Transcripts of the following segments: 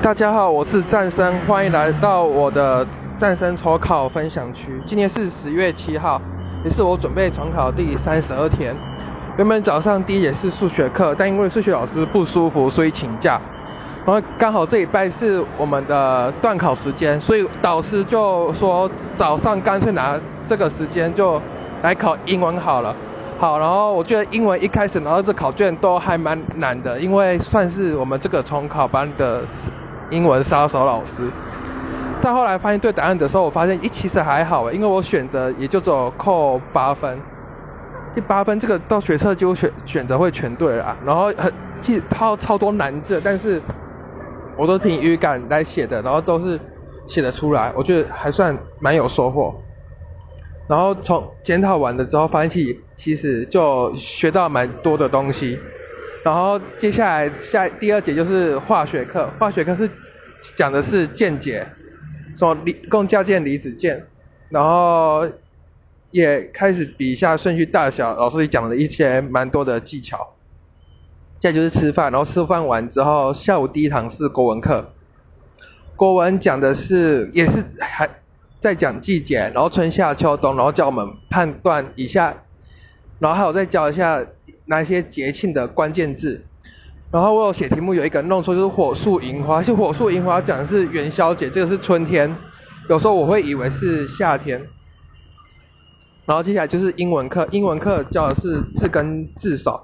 大家好，我是战生，欢迎来到我的战生筹考分享区。今天是十月七号，也是我准备重考第三十二天。原本早上第一节是数学课，但因为数学老师不舒服，所以请假。然后刚好这礼拜是我们的段考时间，所以导师就说早上干脆拿这个时间就来考英文好了。好，然后我觉得英文一开始拿到这考卷都还蛮难的，因为算是我们这个重考班的英文杀手老师。但后来发现对答案的时候，我发现一其实还好，因为我选择也就只有扣八分，第八分这个到学测就选选择会全对了。然后很记超超多难字，但是。我都凭语感来写的，然后都是写得出来，我觉得还算蛮有收获。然后从检讨完了之后，发现其其实就学到蛮多的东西。然后接下来下第二节就是化学课，化学课是讲的是键解，什么离共价键离子键，然后也开始比一下顺序大小，老师也讲了一些蛮多的技巧。再就是吃饭，然后吃饭完之后，下午第一堂是国文课。国文讲的是，也是还在讲季节，然后春夏秋冬，然后教我们判断以下，然后还有再教一下哪些节庆的关键字。然后我有写题目，有一个弄错，就是火树银花。是火树银花讲的是元宵节，这个是春天。有时候我会以为是夏天。然后接下来就是英文课，英文课教的是字根字首。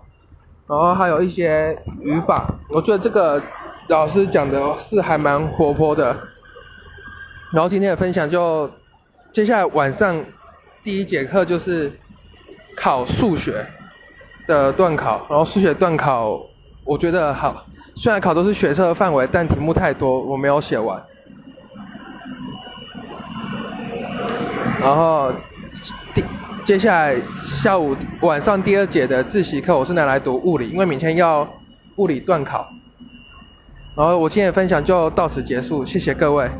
然后还有一些语法，我觉得这个老师讲的是还蛮活泼的。然后今天的分享就，接下来晚上第一节课就是考数学的段考，然后数学段考我觉得好，虽然考都是学测范围，但题目太多，我没有写完。然后第。接下来下午晚上第二节的自习课，我是拿来读物理，因为明天要物理段考。然后我今天的分享就到此结束，谢谢各位。